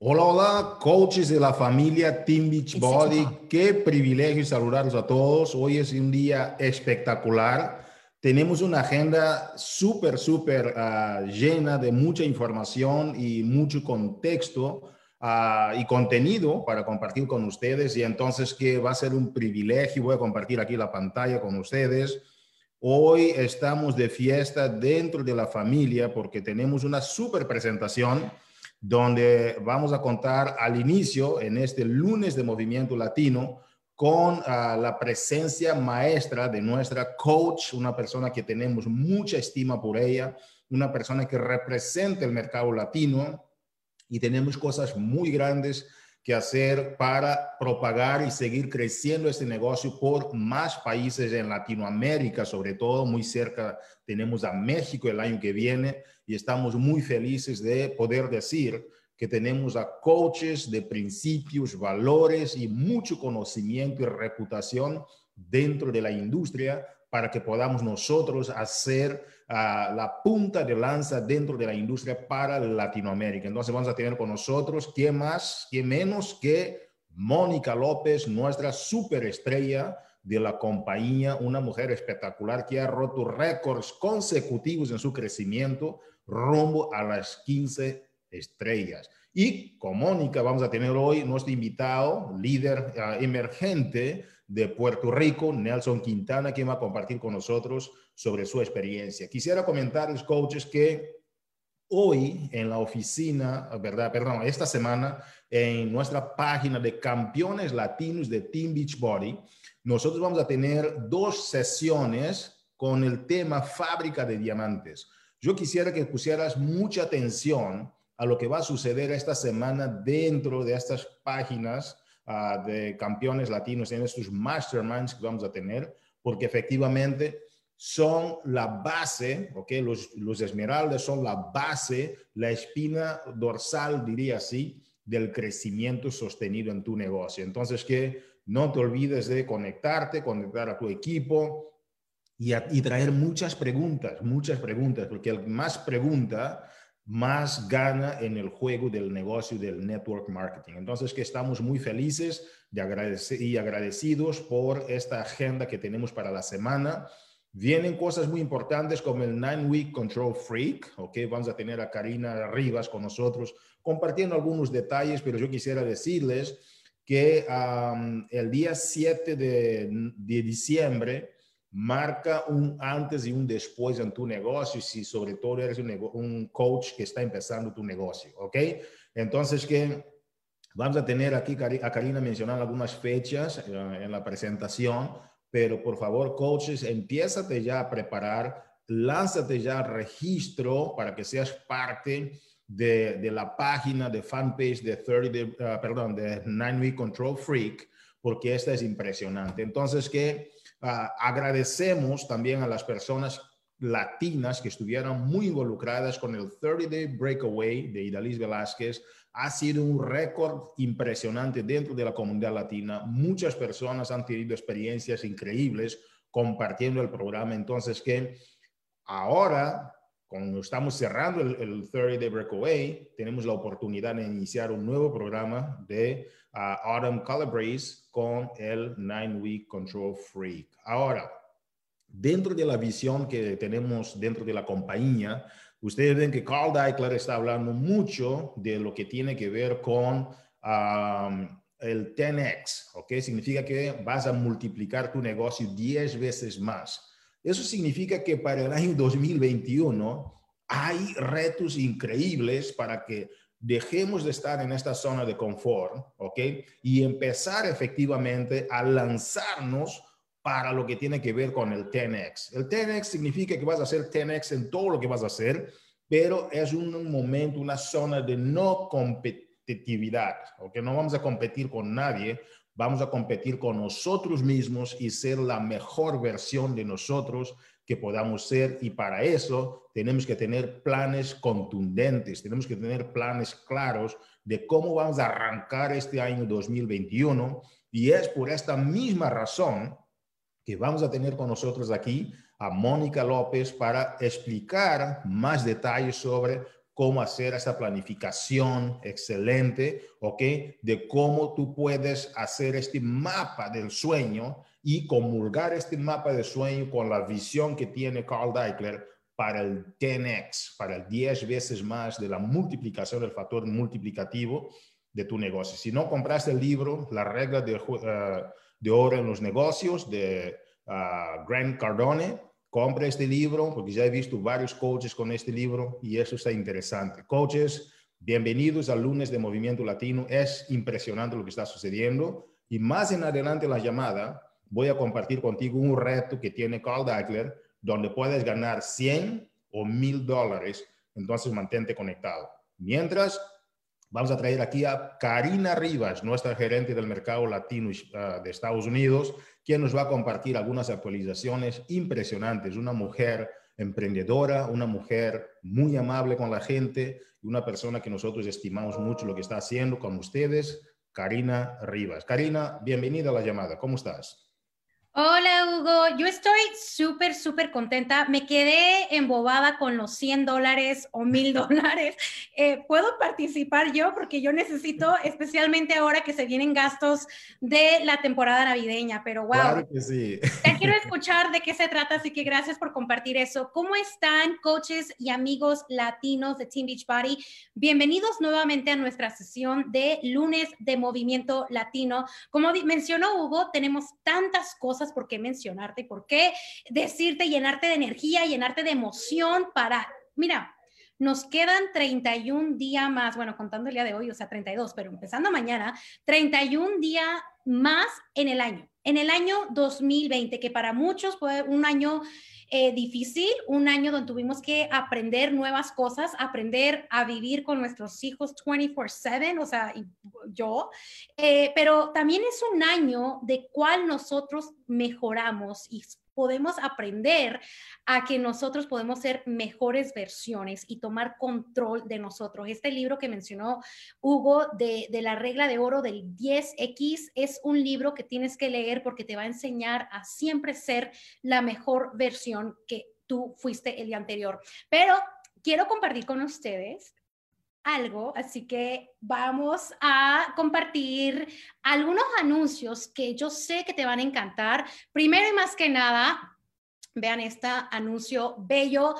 Hola, hola, coaches de la familia Team Beachbody. Qué privilegio saludarlos a todos. Hoy es un día espectacular. Tenemos una agenda súper, súper ah, llena de mucha información y mucho contexto ah, y contenido para compartir con ustedes. Y entonces que va a ser un privilegio. Voy a compartir aquí la pantalla con ustedes. Hoy estamos de fiesta dentro de la familia porque tenemos una súper presentación donde vamos a contar al inicio, en este lunes de Movimiento Latino, con ah, la presencia maestra de nuestra coach, una persona que tenemos mucha estima por ella, una persona que representa el mercado latino y tenemos cosas muy grandes que hacer para propagar y seguir creciendo este negocio por más países en Latinoamérica, sobre todo muy cerca tenemos a México el año que viene y estamos muy felices de poder decir que tenemos a coaches de principios, valores y mucho conocimiento y reputación dentro de la industria para que podamos nosotros hacer uh, la punta de lanza dentro de la industria para Latinoamérica. Entonces vamos a tener con nosotros, ¿quién más? ¿Quién menos que Mónica López, nuestra superestrella de la compañía, una mujer espectacular que ha roto récords consecutivos en su crecimiento rumbo a las 15 estrellas. Y con Mónica vamos a tener hoy nuestro invitado, líder uh, emergente de Puerto Rico, Nelson Quintana, quien va a compartir con nosotros sobre su experiencia. Quisiera comentarles, coaches, que hoy en la oficina, ¿verdad? Perdón, esta semana en nuestra página de campeones latinos de Team Beachbody, nosotros vamos a tener dos sesiones con el tema fábrica de diamantes. Yo quisiera que pusieras mucha atención a lo que va a suceder esta semana dentro de estas páginas uh, de campeones latinos en estos masterminds que vamos a tener, porque efectivamente son la base, ¿ok? Los, los esmeraldas son la base, la espina dorsal, diría así, del crecimiento sostenido en tu negocio. Entonces, que no te olvides de conectarte, conectar a tu equipo y, a, y traer muchas preguntas, muchas preguntas, porque el más pregunta, más gana en el juego del negocio del network marketing. Entonces, que estamos muy felices de agradecer y agradecidos por esta agenda que tenemos para la semana. Vienen cosas muy importantes como el Nine Week Control Freak, ¿ok? Vamos a tener a Karina Rivas con nosotros compartiendo algunos detalles, pero yo quisiera decirles que el día 7 de, de diciembre marca un antes y un después en tu negocio, si sobre todo eres un, coach que está empezando tu negocio, ¿ok? Entonces, que vamos a tener aquí a Karina mencionando algunas fechas uh, en la presentación, pero por favor, coaches, empiézate ya a preparar, lánzate ya al registro para que seas parte de, de la página de fanpage de 30, de, uh, perdón, de 9 Week Control Freak, porque esta es impresionante. Entonces, que agradecemos también a las personas latinas que estuvieron muy involucradas con el 30 Day Breakaway de Idalis Velázquez. Ha sido un récord impresionante dentro de la comunidad latina. Muchas personas han tenido experiencias increíbles compartiendo el programa. Entonces, que ahora, cuando estamos cerrando el, el 30 Day Breakaway, tenemos la oportunidad de iniciar un nuevo programa de uh, Autumn Calabrese con el Nine Week Control Freak. Ahora, dentro de la visión que tenemos dentro de la compañía, ustedes ven que Carl Deichler está hablando mucho de lo que tiene que ver con um, el 10x, ¿ok? Significa que vas a multiplicar tu negocio 10 veces más. Eso significa que para el año 2021 hay retos increíbles para que dejemos de estar en esta zona de confort, ¿ok? Y empezar efectivamente a lanzarnos para lo que tiene que ver con el 10X. El 10X significa que vas a hacer 10X en todo lo que vas a hacer, pero es un momento, una zona de no competitividad, ¿ok? No vamos a competir con nadie, vamos a competir con nosotros mismos y ser la mejor versión de nosotros que podamos ser. Y para eso tenemos que tener planes contundentes, tenemos que tener planes claros de cómo vamos a arrancar este año 2021 y es por esta misma razón que vamos a tener con nosotros aquí a Mónica López para explicar más detalles sobre cómo hacer esa planificación excelente, ¿ok? De cómo tú puedes hacer este mapa del sueño y comulgar este mapa del sueño con la visión que tiene Carl Deichler para el 10x, para el 10 veces más de la multiplicación del factor multiplicativo de tu negocio. Si no compraste el libro, La regla de, uh, de oro en los negocios de uh, Grant Cardone, compra este libro porque ya he visto varios coaches con este libro y eso está interesante. Coaches, bienvenidos al lunes de Movimiento Latino. Es impresionante lo que está sucediendo y más en adelante en la llamada voy a compartir contigo un reto que tiene Carl Deichler donde puedes ganar 100 o 1000 dólares. Entonces mantente conectado. Mientras, vamos a traer aquí a Karina Rivas, nuestra gerente del mercado latino uh, de Estados Unidos quien nos va a compartir algunas actualizaciones impresionantes. Una mujer emprendedora, una mujer muy amable con la gente y una persona que nosotros estimamos mucho lo que está haciendo con ustedes, Karina Rivas. Karina, bienvenida a la llamada. ¿Cómo estás? Hola Hugo, yo estoy súper, súper contenta. Me quedé embobada con los 100 dólares o 1000 dólares. Eh, ¿Puedo participar yo? Porque yo necesito, especialmente ahora que se vienen gastos de la temporada navideña, pero wow. Claro que sí. Ya quiero escuchar de qué se trata, así que gracias por compartir eso. ¿Cómo están coaches y amigos latinos de Team Beachbody? Bienvenidos nuevamente a nuestra sesión de lunes de movimiento latino. Como mencionó Hugo, tenemos tantas cosas por qué mencionarte, por qué decirte, llenarte de energía, llenarte de emoción para, mira, nos quedan 31 días más, bueno, contando el día de hoy, o sea, 32, pero empezando mañana, 31 días más en el año, en el año 2020, que para muchos fue un año eh, difícil, un año donde tuvimos que aprender nuevas cosas, aprender a vivir con nuestros hijos 24/7, o sea, yo, eh, pero también es un año de cual nosotros mejoramos y podemos aprender a que nosotros podemos ser mejores versiones y tomar control de nosotros. Este libro que mencionó Hugo de, de, la regla de oro del 10X es un libro que tienes que leer porque te va a enseñar a siempre ser la mejor versión que tú fuiste el día anterior. Pero quiero compartir con ustedes algo, así que vamos a compartir algunos anuncios que yo sé que te van a encantar. Primero y más que nada, vean este anuncio bello.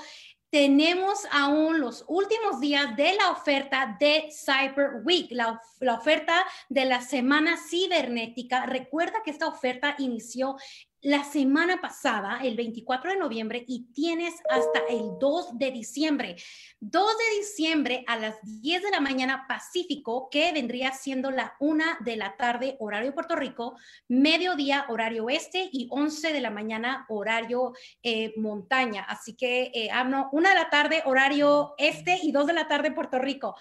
Tenemos aún los últimos días de la oferta de Cyber Week, la, la, oferta de la semana cibernética. Recuerda que esta oferta inició la semana pasada, el 24 de noviembre, y tienes hasta el 2 de diciembre. 2 de diciembre a las 10 de la mañana Pacífico, que vendría siendo la 1 de la tarde horario Puerto Rico, mediodía horario oeste y 11 de la mañana horario eh, montaña. Así que, eh, no, 1 de la tarde horario este y 2 de la tarde Puerto Rico.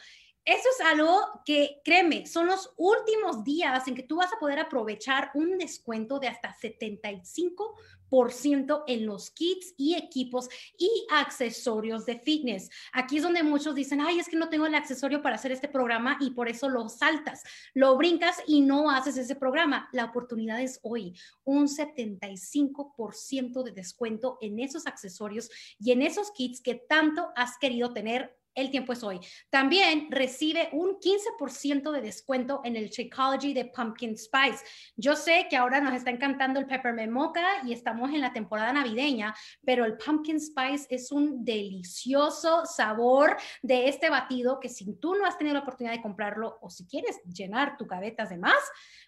Eso es algo que, créeme, son los últimos días en que tú vas a poder aprovechar un descuento de hasta 75% en los kits y equipos y accesorios de fitness. Aquí es donde muchos dicen, ay, es que no tengo el accesorio para hacer este programa y por eso lo saltas, lo brincas y no haces ese programa. La oportunidad es hoy, un 75% de descuento en esos accesorios y en esos kits que tanto has querido tener el tiempo es hoy. También recibe un 15% de descuento en el Shakeology de Pumpkin Spice. Yo sé que ahora nos está encantando el Peppermint Mocha y estamos en la temporada navideña, pero el Pumpkin Spice es un delicioso sabor de este batido que si tú no has tenido la oportunidad de comprarlo o si quieres llenar tu gavetas de más,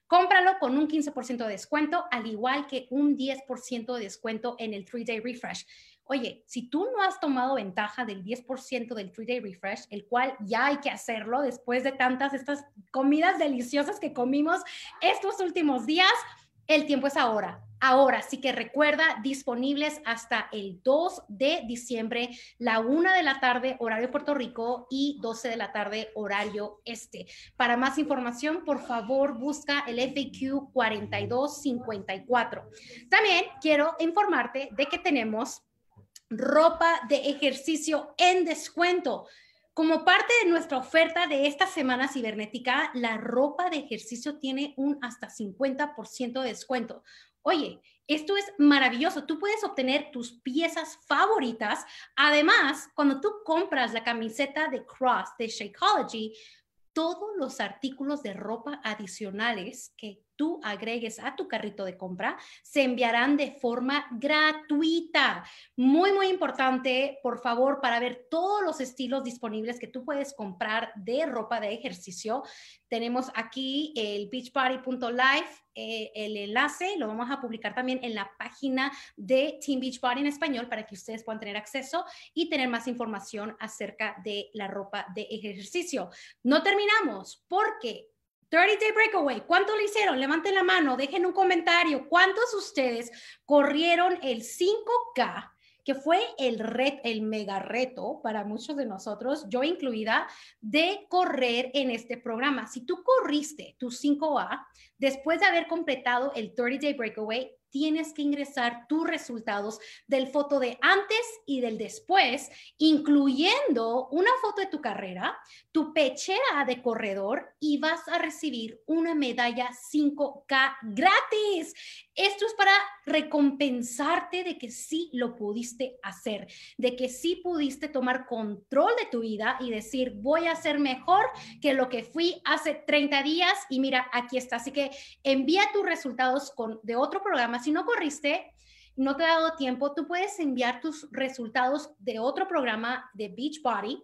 Cómpralo con un 15% de descuento, al igual que un 10% de descuento en el 3-Day Refresh. Oye, si tú no has tomado ventaja del 10% del 3-Day Refresh, el cual ya hay que hacerlo después de tantas estas comidas deliciosas que comimos estos últimos días, el tiempo es ahora. Ahora, sí que recuerda, disponibles hasta el 2 de diciembre, la 1 de la tarde, horario Puerto Rico, y 12 de la tarde, horario este. Para más información, por favor, busca el FAQ 4254. También quiero informarte de que tenemos ropa de ejercicio en descuento. Como parte de nuestra oferta de esta semana cibernética, la ropa de ejercicio tiene un hasta 50% de descuento. Oye, Esto es maravilloso. Tú puedes obtener tus piezas favoritas. Además, cuando tú compras la camiseta de Cross de Shakeology, todos los artículos de ropa adicionales que tú agregues a tu carrito de compra se enviarán de forma gratuita. Muy, muy importante, por favor, para ver todos los estilos disponibles que tú puedes comprar de ropa de ejercicio. Tenemos aquí el beachbody.live, eh, el enlace, lo vamos a publicar también en la página de Team Beachbody en español para que ustedes puedan tener acceso y tener más información acerca de la ropa de ejercicio. No terminamos porque 30 Day Breakaway, ¿cuánto le hicieron? Levanten la mano, dejen un comentario. ¿Cuántos de ustedes corrieron el 5K, que fue el mega reto para muchos de nosotros, yo incluida, de correr en este programa? Si tú corriste tu 5A después de haber completado el 30 Day Breakaway, tienes que ingresar tus resultados del foto de antes y del después, incluyendo una foto de tu carrera, tu pechera de corredor y vas a recibir una medalla 5K gratis. Esto es para recompensarte de que sí lo pudiste hacer, de que sí pudiste tomar control de tu vida y decir, voy a ser mejor que lo que fui hace 30 días y mira, aquí está. Así que envía tus resultados con, de otro programa. Si no corriste, no te ha dado tiempo, tú puedes enviar tus resultados de otro programa de Beachbody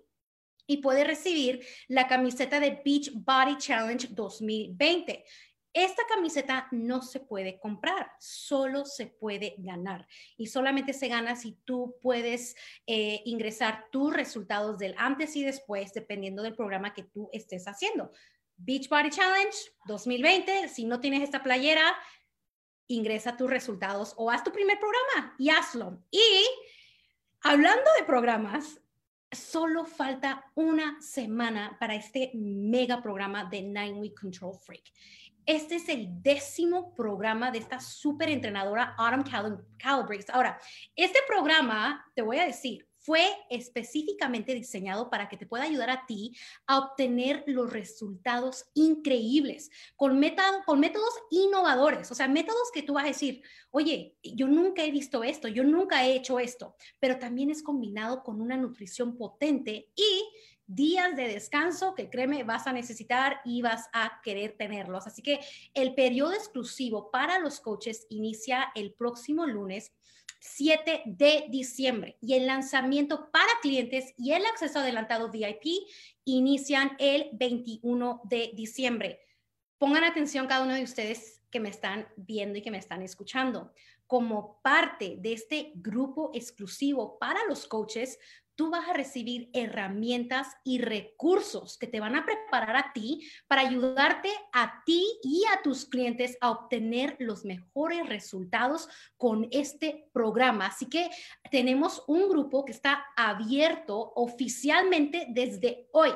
y puedes recibir la camiseta de Beach Body Challenge 2020. Esta camiseta no se puede comprar, solo se puede ganar y solamente se gana si tú puedes eh, ingresar tus resultados del antes y después, dependiendo del programa que tú estés haciendo. Beach Body Challenge 2020, si no tienes esta playera, ingresa tus resultados o haz tu primer programa y hazlo. Y hablando de programas, solo falta una semana para este mega programa de Nine Week Control Freak. Este es el décimo programa de esta súper entrenadora Autumn Calabrese. Ahora, este programa, te voy a decir, fue específicamente diseñado para que te pueda ayudar a ti a obtener los resultados increíbles con, métodos innovadores, o sea, métodos que tú vas a decir, oye, yo nunca he visto esto, yo nunca he hecho esto, pero también es combinado con una nutrición potente y días de descanso que créeme vas a necesitar y vas a querer tenerlos. Así que el periodo exclusivo para los coaches inicia el próximo lunes 7 de diciembre y el lanzamiento para clientes y el acceso adelantado VIP inician el 21 de diciembre. Pongan atención cada uno de ustedes que me están viendo y que me están escuchando. Como parte de este grupo exclusivo para los coaches, tú vas a recibir herramientas y recursos que te van a preparar a ti para ayudarte a ti y a tus clientes a obtener los mejores resultados con este programa. Así que tenemos un grupo que está abierto oficialmente desde hoy.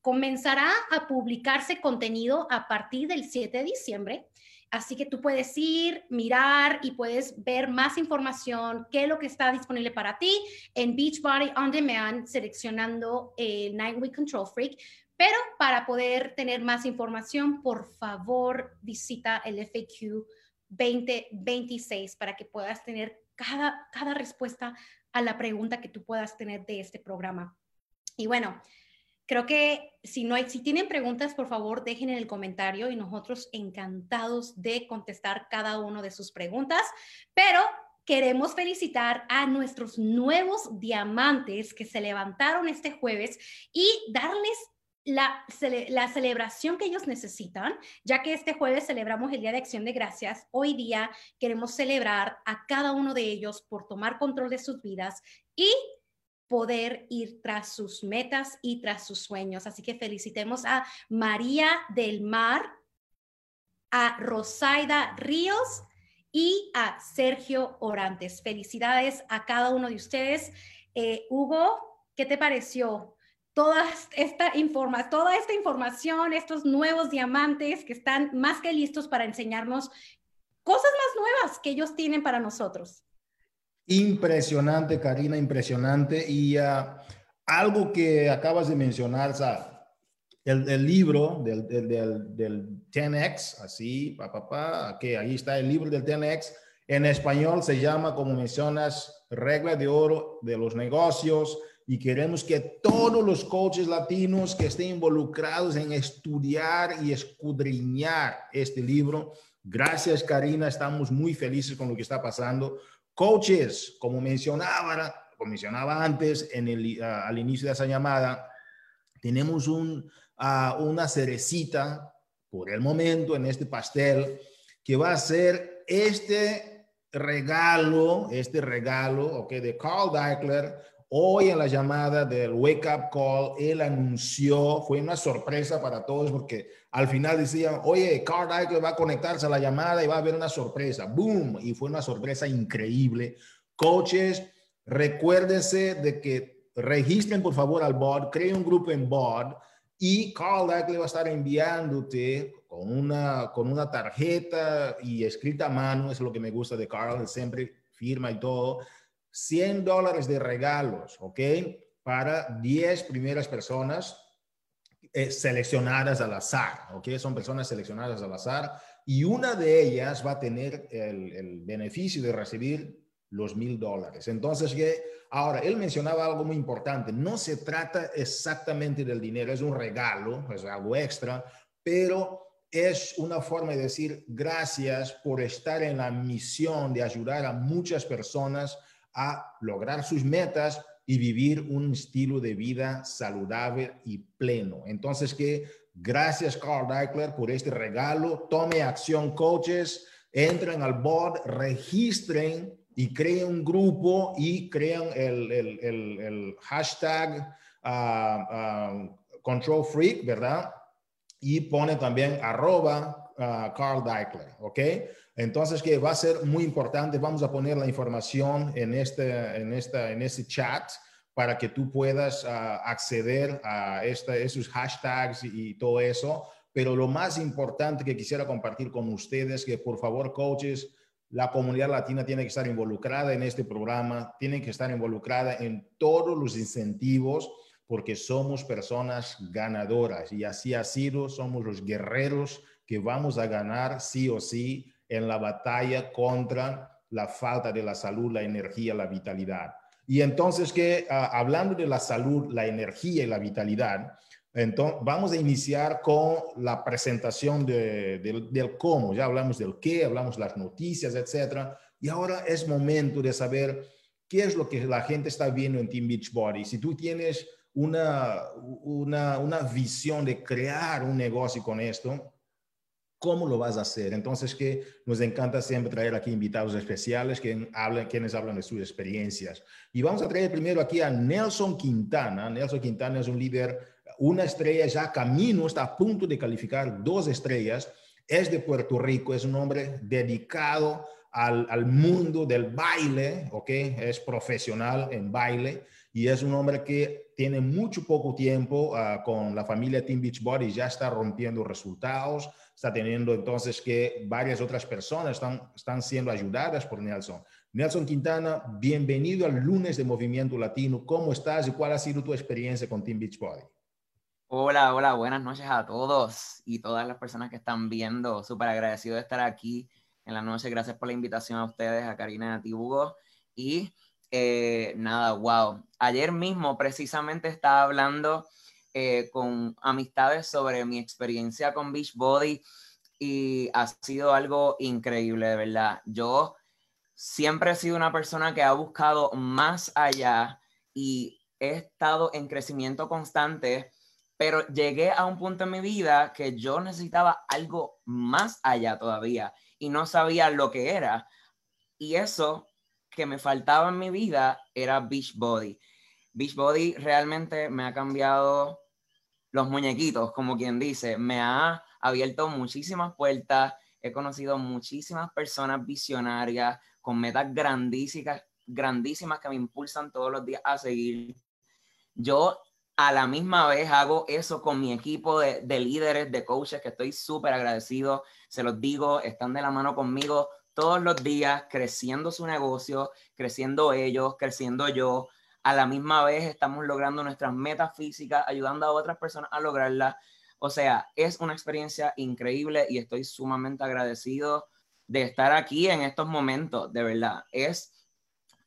Comenzará a publicarse contenido a partir del 7 de diciembre Así que tú puedes ir, mirar y puedes ver más información, qué es lo que está disponible para ti en Beachbody On Demand, seleccionando el Night Week Control Freak. Pero para poder tener más información, por favor, visita el FAQ 2026 para que puedas tener cada, cada respuesta a la pregunta que tú puedas tener de este programa. Y bueno, Creo que si no hay, si tienen preguntas, por favor, dejen en el comentario y nosotros encantados de contestar cada uno de sus preguntas. Pero queremos felicitar a nuestros nuevos diamantes que se levantaron este jueves y darles la, la, celebración que ellos necesitan, ya que este jueves celebramos el Día de Acción de Gracias, hoy día queremos celebrar a cada uno de ellos por tomar control de sus vidas y poder ir tras sus metas y tras sus sueños. Así que felicitemos a María del Mar, a Rosaida Ríos y a Sergio Orantes. Felicidades a cada uno de ustedes. Eh, Hugo, ¿qué te pareció? Toda esta, informa toda esta información, estos nuevos diamantes que están más que listos para enseñarnos cosas más nuevas que ellos tienen para nosotros. Impresionante, Karina, impresionante. Y ah, algo que acabas de mencionar, el, libro del, del, del, 10X, así, papá, pa, que ahí está el libro del 10X. En español se llama, como mencionas, regla de oro de los negocios y queremos que todos los coaches latinos que estén involucrados en estudiar y escudriñar este libro. Gracias, Karina. Estamos muy felices con lo que está pasando. Coaches, como mencionaba, como mencionaba antes en el, ah, al inicio de esa llamada, tenemos un, uh, una cerecita por el momento en este pastel que va a ser este regalo, este regalo, ok, de Carl Deichler. Hoy en la llamada del Wake Up Call, él anunció, fue una sorpresa para todos porque al final decían, oye, Carl va a conectarse a la llamada y va a haber una sorpresa. ¡Boom! Y fue una sorpresa increíble. Coaches, recuérdense de que registren por favor al board, creen un grupo en board y Carl Deichler va a estar enviándote con una, con una tarjeta y escrita a mano, es lo que me gusta de Carl, siempre firma y todo, 100 dólares de regalos, ¿ok? Para 10 primeras personas eh, seleccionadas al azar, ¿ok? Son personas seleccionadas al azar y una de ellas va a tener el, el beneficio de recibir los mil dólares. Entonces, que ahora, él mencionaba algo muy importante, no se trata exactamente del dinero, es un regalo, es algo extra, pero es una forma de decir gracias por estar en la misión de ayudar a muchas personas a lograr sus metas y vivir un estilo de vida saludable y pleno. Entonces, que gracias Carl Deichler por este regalo. Tome acción, coaches. Entren al board, registren y creen un grupo y crean el, hashtag ah, ah, Control Freak, ¿verdad? y pone también arroba uh, Carl Deichler, ¿ok? Entonces, que va a ser muy importante, vamos a poner la información en este, en esta, en ese chat para que tú puedas uh, acceder a esta, esos hashtags y, todo eso. Pero lo más importante que quisiera compartir con ustedes, que por favor, coaches, la comunidad latina tiene que estar involucrada en este programa, tiene que estar involucrada en todos los incentivos porque somos personas ganadoras y así ha sido, somos los guerreros que vamos a ganar sí o sí en la batalla contra la falta de la salud, la energía, la vitalidad. Y entonces que ah, hablando de la salud, la energía y la vitalidad, entonces vamos a iniciar con la presentación del cómo. Ya hablamos del qué, hablamos las noticias, etcétera. Y ahora es momento de saber qué es lo que la gente está viendo en Team Beachbody. Si tú tienes una, una, una visión de crear un negocio con esto, ¿cómo lo vas a hacer? Entonces, que nos encanta siempre traer aquí invitados especiales que hablan, quienes hablan de sus experiencias. Y vamos a traer primero aquí a Nelson Quintana. Nelson Quintana es un líder, una estrella ya camino, está a punto de calificar dos estrellas. Es de Puerto Rico, es un hombre dedicado al, al mundo del baile, ¿ok? Es profesional en baile y es un hombre que tiene mucho poco tiempo ah, con la familia Team Beachbody, ya está rompiendo resultados, está teniendo entonces que varias otras personas están, están siendo ayudadas por Nelson. Nelson Quintana, bienvenido al lunes de Movimiento Latino. ¿Cómo estás y cuál ha sido tu experiencia con Team Beachbody? Hola, hola, buenas noches a todos y todas las personas que están viendo. Súper agradecido de estar aquí en la noche. Gracias por la invitación a ustedes, a Karina y a ti, Hugo. Y eh, nada, wow. Ayer mismo precisamente estaba hablando eh, con amistades sobre mi experiencia con Beachbody y ha sido algo increíble, de verdad. Yo siempre he sido una persona que ha buscado más allá y he estado en crecimiento constante, pero llegué a un punto en mi vida que yo necesitaba algo más allá todavía y no sabía lo que era. Y eso que me faltaba en mi vida era Beachbody. Beachbody realmente me ha cambiado los muñequitos, como quien dice, me ha abierto muchísimas puertas, he conocido muchísimas personas visionarias con metas grandísimas, grandísimas que me impulsan todos los días a seguir. Yo a la misma vez hago eso con mi equipo de, de líderes, de coaches, que estoy súper agradecido, se los digo, están de la mano conmigo todos los días creciendo su negocio, creciendo ellos, creciendo yo. A la misma vez estamos logrando nuestras metas físicas, ayudando a otras personas a lograrlas. O sea, es una experiencia increíble y estoy sumamente agradecido de estar aquí en estos momentos, de verdad. Es,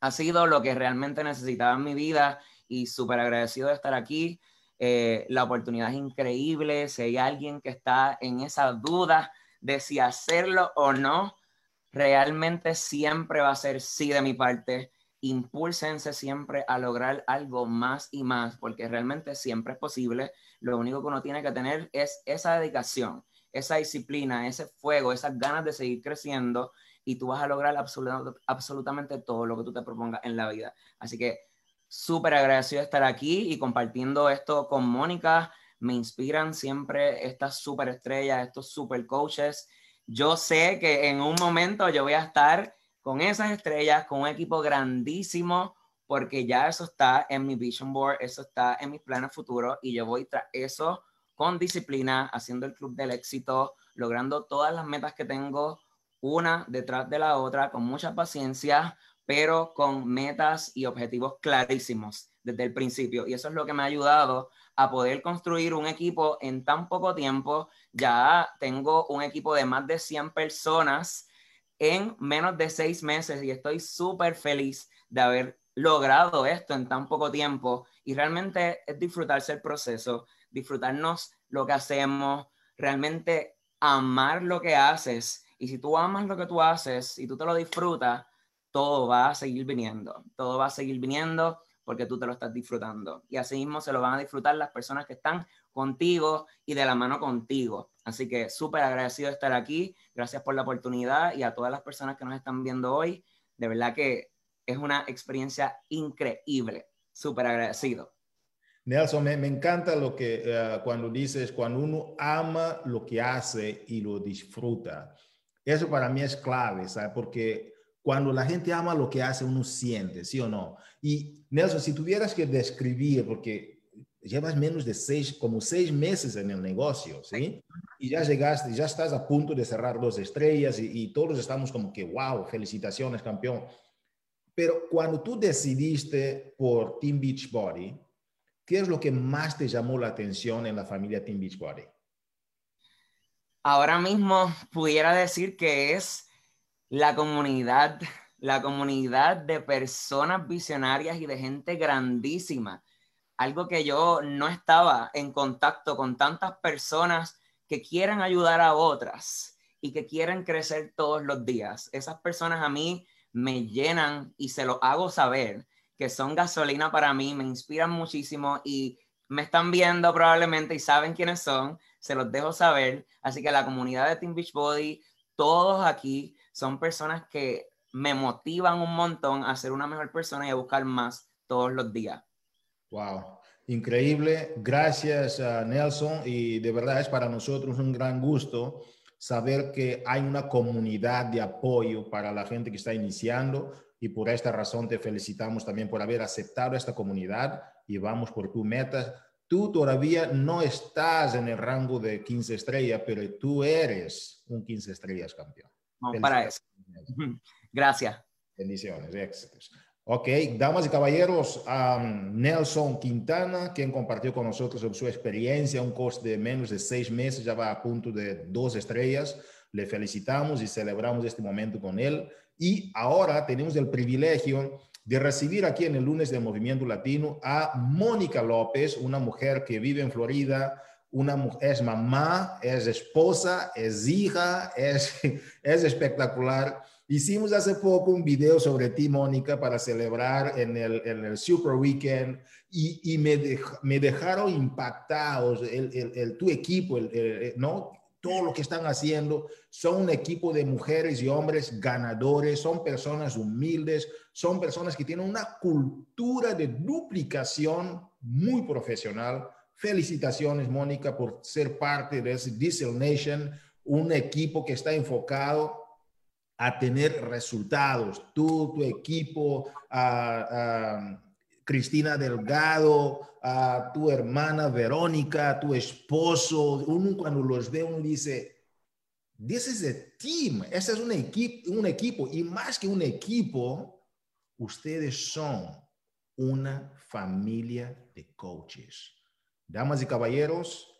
ha sido lo que realmente necesitaba en mi vida y súper agradecido de estar aquí. Eh, la oportunidad es increíble. Si hay alguien que está en esa duda de si hacerlo o no, realmente siempre va a ser sí de mi parte. Impúlsense siempre a lograr algo más y más, porque realmente siempre es posible. Lo único que uno tiene que tener es esa dedicación, esa disciplina, ese fuego, esas ganas de seguir creciendo y tú vas a lograr absolutamente todo lo que tú te propongas en la vida. Así que súper agradecido de estar aquí y compartiendo esto con Mónica. Me inspiran siempre estas super estrellas, estos super coaches. Yo sé que en un momento yo voy a estar con esas estrellas, con un equipo grandísimo, porque ya eso está en mi vision board, eso está en mis planes futuros y yo voy tras eso con disciplina, haciendo el club del éxito, logrando todas las metas que tengo, una detrás de la otra, con mucha paciencia, pero con metas y objetivos clarísimos desde el principio. Y eso es lo que me ha ayudado a poder construir un equipo en tan poco tiempo. Ya tengo un equipo de más de 100 personas en menos de seis meses y estoy súper feliz de haber logrado esto en tan poco tiempo. Y realmente es disfrutarse el proceso, disfrutarnos lo que hacemos, realmente amar lo que haces. Y si tú amas lo que tú haces y tú te lo disfrutas, todo va a seguir viniendo, todo va a seguir viniendo porque tú te lo estás disfrutando. Y así mismo se lo van a disfrutar las personas que están contigo y de la mano contigo. Así que súper agradecido de estar aquí. Gracias por la oportunidad y a todas las personas que nos están viendo hoy. De verdad que es una experiencia increíble. Súper agradecido. Nelson, me, encanta lo que uh, cuando dices, cuando uno ama lo que hace y lo disfruta. Eso para mí es clave, ¿sabes? Porque cuando la gente ama lo que hace, uno siente, ¿sí o no? Y Nelson, si tuvieras que describir, porque llevas menos de seis, como seis meses en el negocio, ¿sí? Y ya llegaste, ya estás a punto de cerrar dos estrellas y, y todos estamos como que, wow, felicitaciones, campeón. Pero cuando tú decidiste por Team Beachbody, ¿qué es lo que más te llamó la atención en la familia Team Beachbody? Ahora mismo pudiera decir que es la comunidad, la comunidad de personas visionarias y de gente grandísima. Algo que yo no estaba en contacto con tantas personas que quieren ayudar a otras y que quieren crecer todos los días. Esas personas a mí me llenan y se lo hago saber, que son gasolina para mí, me inspiran muchísimo y me están viendo probablemente y saben quiénes son, se los dejo saber. Así que la comunidad de Team Beachbody, todos aquí son personas que me motivan un montón a ser una mejor persona y a buscar más todos los días. Wow, increíble. Gracias, Nelson. Y de verdad es para nosotros un gran gusto saber que hay una comunidad de apoyo para la gente que está iniciando y por esta razón te felicitamos también por haber aceptado esta comunidad y vamos por tu meta. Tú todavía no estás en el rango de 15 estrellas, pero tú eres un 15 estrellas campeón. Vamos para eso. Gracias. Bendiciones, éxitos. Ok, damas y caballeros, Nelson Quintana, quien compartió con nosotros su experiencia, un coste de menos de seis meses, ya va a punto de dos estrellas. Le felicitamos y celebramos este momento con él. Y ahora tenemos el privilegio de recibir aquí en el lunes de Movimiento Latino a Mónica López, una mujer que vive en Florida, una, es mamá, es esposa, es hija, es, es espectacular. Hicimos hace poco un video sobre ti, Mónica, para celebrar en el, en el Super Weekend y, y me, me, dejaron impactados el, el, tu equipo, ¿no? Todo lo que están haciendo. Son un equipo de mujeres y hombres ganadores, son personas humildes, son personas que tienen una cultura de duplicación muy profesional Felicitaciones, Mónica, por ser parte de ese Diesel Nation, un equipo que está enfocado a tener resultados. Tú, tu equipo, a, Cristina Delgado, a tu hermana Verónica, tu esposo, uno cuando los ve, uno dice, this is a team, ese es un, equipo, un equipo, y más que un equipo, ustedes son una familia de coaches. Damas y caballeros,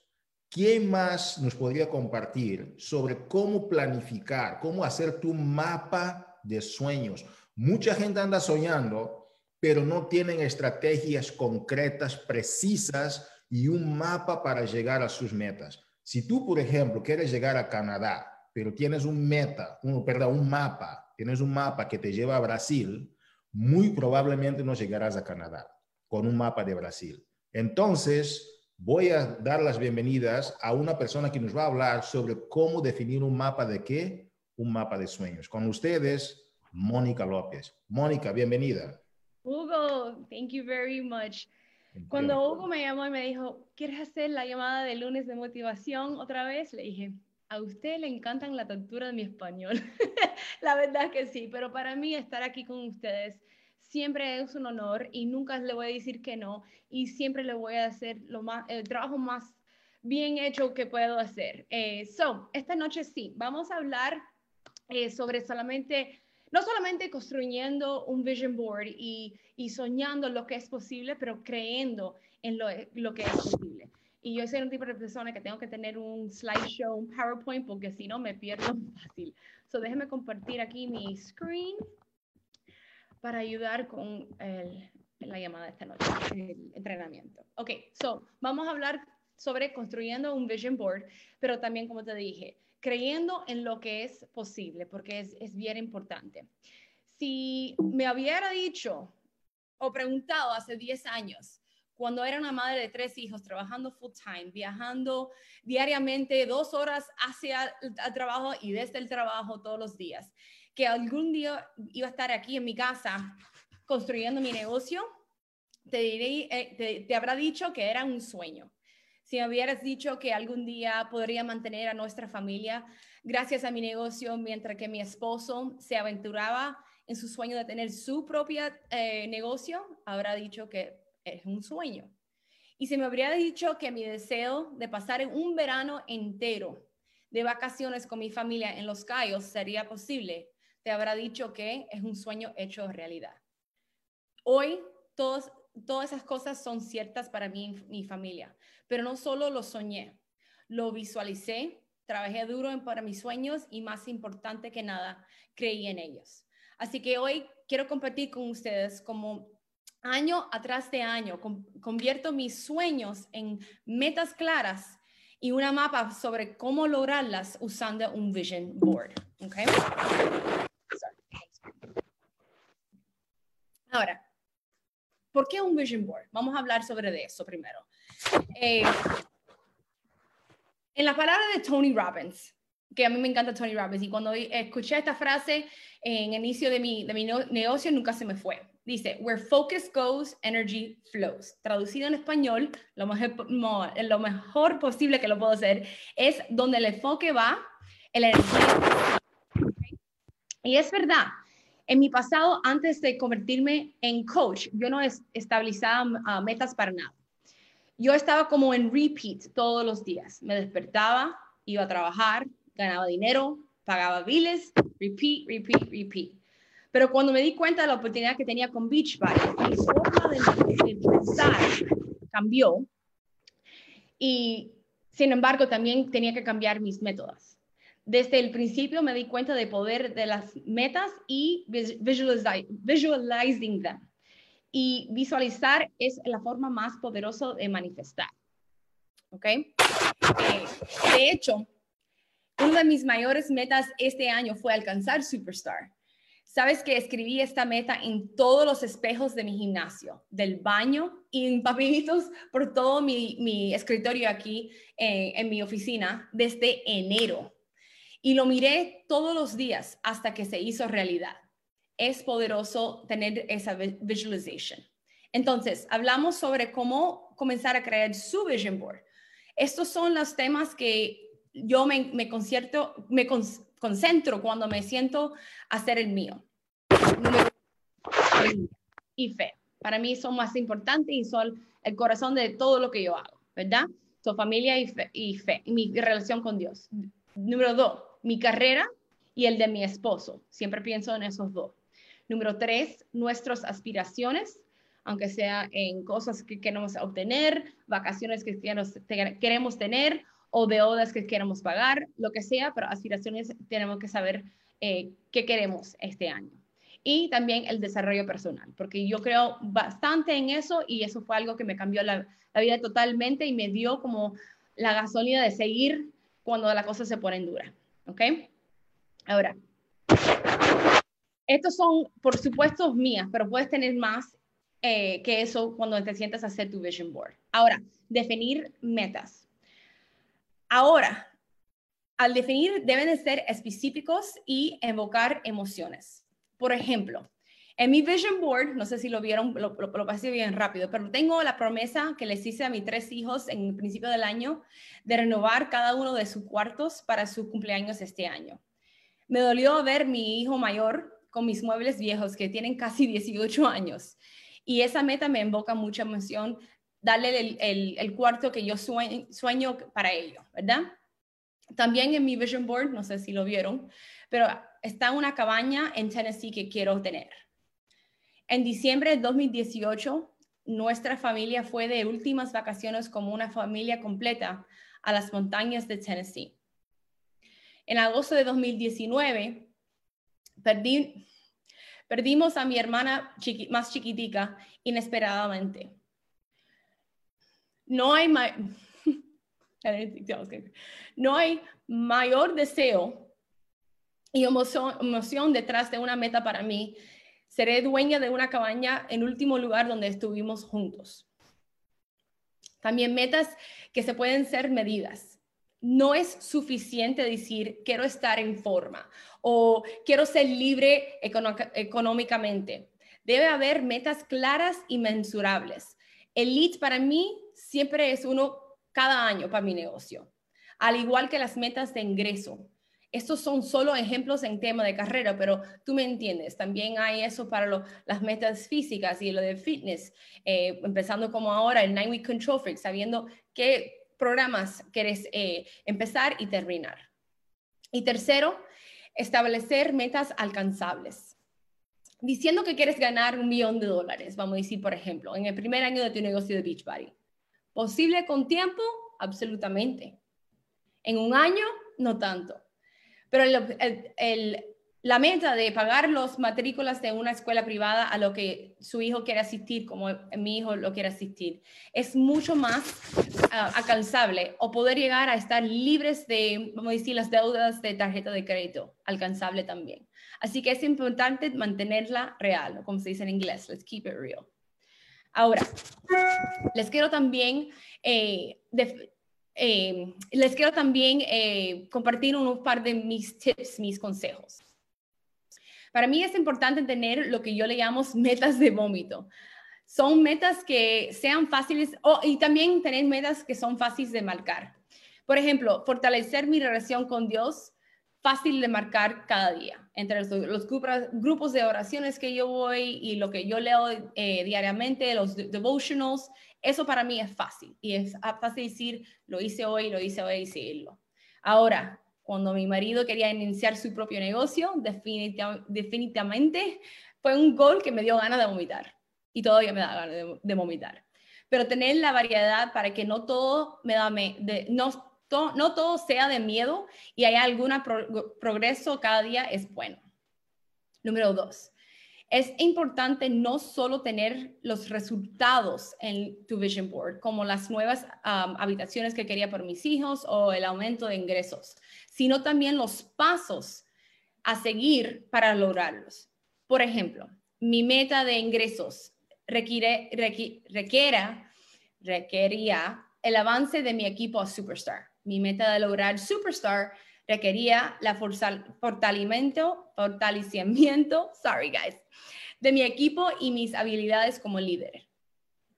¿quién más nos podría compartir sobre cómo planificar, cómo hacer tu mapa de sueños? Mucha gente anda soñando, pero no tienen estrategias concretas, precisas y un mapa para llegar a sus metas. Si tú, por ejemplo, quieres llegar a Canadá, pero tienes un meta, un, perdón, un mapa, tienes un mapa que te lleva a Brasil, muy probablemente no llegarás a Canadá con un mapa de Brasil. Entonces, voy a dar las bienvenidas a una persona que nos va a hablar sobre cómo definir un mapa de qué, un mapa de sueños. Con ustedes, Mónica López. Mónica, bienvenida. Hugo, thank you very much. Cuando Hugo me llamó y me dijo, ¿quieres hacer la llamada de lunes de motivación otra vez? Le dije, a usted le encantan la tortura de mi español. la verdad que sí, pero para mí estar aquí con ustedes siempre es un honor y nunca le voy a decir que no y siempre le voy a hacer lo más, el trabajo más bien hecho que puedo hacer. Eh, so, esta noche sí, vamos a hablar eh, sobre solamente, no solamente construyendo un vision board y, y, soñando lo que es posible, pero creyendo en lo, lo que es posible. Y yo soy un tipo de persona que tengo que tener un slideshow, un PowerPoint, porque si no me pierdo fácil. So, déjeme compartir aquí mi screen para ayudar con el, la llamada de esta noche, el entrenamiento. Ok, so, vamos a hablar sobre construyendo un vision board, pero también, como te dije, creyendo en lo que es posible, porque es, es bien importante. Si me hubiera dicho o preguntado hace 10 años, cuando era una madre de tres hijos, trabajando full time, viajando diariamente dos horas hacia el trabajo y desde el trabajo todos los días, que algún día iba a estar aquí en mi casa construyendo mi negocio, te, diré, eh, te, habrá dicho que era un sueño. Si me hubieras dicho que algún día podría mantener a nuestra familia gracias a mi negocio, mientras que mi esposo se aventuraba en su sueño de tener su propio eh, negocio, habrá dicho que es un sueño. Y si me habría dicho que mi deseo de pasar un verano entero de vacaciones con mi familia en Los Cayos sería posible, te habrá dicho que es un sueño hecho realidad. Hoy todos, todas esas cosas son ciertas para mí y mi familia, pero no solo lo soñé, lo visualicé, trabajé duro para mis sueños y más importante que nada, creí en ellos. Así que hoy quiero compartir con ustedes como año atrás de año, convierto mis sueños en metas claras y una mapa sobre cómo lograrlas usando un vision board. Okay? Ahora, ¿por qué un vision board? Vamos a hablar sobre eso primero. Eh, en la palabra de Tony Robbins, que a mí me encanta Tony Robbins, y cuando escuché esta frase en el inicio de mi, de mi negocio, nunca se me fue. Dice, where focus goes, energy flows. Traducido en español, lo mejor, lo mejor posible que lo puedo hacer, es donde el enfoque va, el energía. Y es verdad, en mi pasado, antes de convertirme en coach, yo no estabilizaba uh, metas para nada. Yo estaba como en repeat todos los días. Me despertaba, iba a trabajar, ganaba dinero, pagaba biles, repeat, repeat, repeat. Pero cuando me di cuenta de la oportunidad que tenía con Beachbody, mi forma de, pensar cambió y sin embargo también tenía que cambiar mis métodos. Desde el principio me di cuenta del poder de las metas y visualizing them. Y visualizar es la forma más poderosa de manifestar. ¿Ok? Eh, de hecho, una de mis mayores metas este año fue alcanzar Superstar. Sabes que escribí esta meta en todos los espejos de mi gimnasio, del baño y en papelitos por todo mi, escritorio aquí eh, en mi oficina desde enero. Y lo miré todos los días hasta que se hizo realidad. Es poderoso tener esa visualization. Entonces, hablamos sobre cómo comenzar a crear su vision board. Estos son los temas que yo me, concierto, me, concentro cuando me siento hacer el mío. y fe. Para mí son más importantes y son el corazón de todo lo que yo hago, ¿verdad? su familia y fe, y fe, mi relación con Dios. Número dos, mi carrera y el de mi esposo. Siempre pienso en esos dos. Número tres, nuestras aspiraciones, aunque sea en cosas que queremos obtener, vacaciones que queremos tener o deudas que queremos pagar, lo que sea, pero aspiraciones tenemos que saber eh, qué queremos este año. Y también el desarrollo personal, porque yo creo bastante en eso y eso fue algo que me cambió la, la vida totalmente y me dio como la gasolina de seguir cuando la cosa se pone dura. ¿Ok? Ahora, estos son, por supuesto, mías, pero puedes tener más eh, que eso cuando te sientas a hacer tu vision board. Ahora, definir metas. Ahora, al definir deben de ser específicos y evocar emociones. Por ejemplo, en mi vision board, no sé si lo vieron, lo, lo, pasé bien rápido, pero tengo la promesa que les hice a mis tres hijos en el principio del año de renovar cada uno de sus cuartos para su cumpleaños este año. Me dolió ver mi hijo mayor con mis muebles viejos que tienen casi 18 años y esa meta me invoca mucha emoción, darle el, cuarto que yo sueño, para ello, ¿verdad? También en mi vision board, no sé si lo vieron, pero está una cabaña en Tennessee que quiero tener. En diciembre de 2018, nuestra familia fue de últimas vacaciones como una familia completa a las montañas de Tennessee. En agosto de 2019, perdí, Perdimos a mi hermana más chiquitica inesperadamente. No hay, no hay mayor deseo y emoción detrás de una meta para mí. Seré dueña de una cabaña en último lugar donde estuvimos juntos. También metas que se pueden ser medidas no es suficiente decir quiero estar en forma o quiero ser libre económicamente. Debe haber metas claras y mensurables. El lead para mí siempre es uno cada año para mi negocio, al igual que las metas de ingreso. Estos son solo ejemplos en tema de carrera, pero tú me entiendes. También hay eso para las metas físicas y lo de fitness, eh, empezando como ahora el Nine Week Control Freak, sabiendo que programas quieres eh, empezar y terminar. Y tercero, establecer metas alcanzables. Diciendo que quieres ganar un millón de dólares, vamos a decir, por ejemplo, en el primer año de tu negocio de Beachbody. ¿Posible con tiempo? Absolutamente. En un año, no tanto. Pero la meta de pagar los matrículas de una escuela privada a lo que su hijo quiere asistir, como mi hijo lo quiere asistir, es mucho más uh, alcanzable o poder llegar a estar libres de, vamos decir, las deudas de tarjeta de crédito, alcanzable también. Así que es importante mantenerla real, como se dice en inglés, let's keep it real. Ahora, les quiero también eh, eh, les quiero también eh, compartir un par de mis tips, mis consejos. Para mí es importante tener lo que yo le llamo metas de vómito. Son metas que sean fáciles y también tener metas que son fáciles de marcar. Por ejemplo, fortalecer mi relación con Dios, fácil de marcar cada día. Entre los, grupos de oraciones que yo voy y lo que yo leo eh, diariamente, los devotionals, eso para mí es fácil. Y es fácil decir, lo hice hoy, lo hice hoy, decirlo. Ahora, cuando mi marido quería iniciar su propio negocio, definitivamente fue un gol que me dio ganas de vomitar y todavía me da ganas de, vomitar. Pero tener la variedad para que no todo me da no, no todo sea de miedo y haya algún progreso cada día es bueno. Número dos, es importante no solo tener los resultados en tu vision board, como las nuevas habitaciones que quería por mis hijos o el aumento de ingresos, sino también los pasos a seguir para lograrlos. Por ejemplo, mi meta de ingresos requiere, requiera, requería el avance de mi equipo a Superstar. Mi meta de lograr Superstar requería la fortalecimiento, fortalecimiento, sorry guys, de mi equipo y mis habilidades como líder.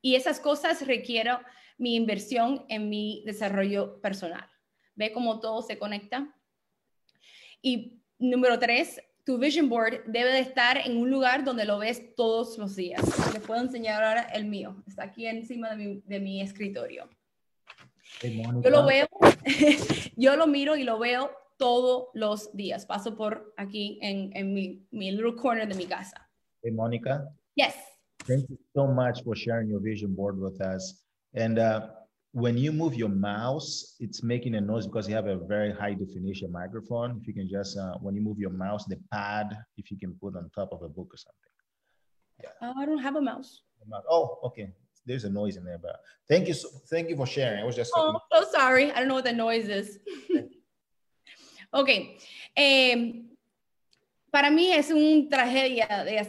Y esas cosas requiero mi inversión en mi desarrollo personal. ¿Ve cómo todo se conecta? Y número tres, tu vision board debe de estar en un lugar donde lo ves todos los días. Les puedo enseñar ahora el mío. Está aquí encima de mi, de mi escritorio. Yo lo veo, yo lo miro y lo veo todos los días. Paso por aquí en, en mi, mi little corner de mi casa. Hey, Monica. Yes. Thank you so much for sharing your vision board with us. And uh, when you move your mouse, it's making a noise because you have a very high definition microphone. If you can just, uh, when you move your mouse, the pad, if you can put on top of a book or something. Yeah. Uh, I don't have a mouse. Oh, okay. There's a noise in there, but thank you. So, thank you for sharing. I was just. Oh, so sorry. I don't know what the noise is. okay. Um, para mí es una tragedia de,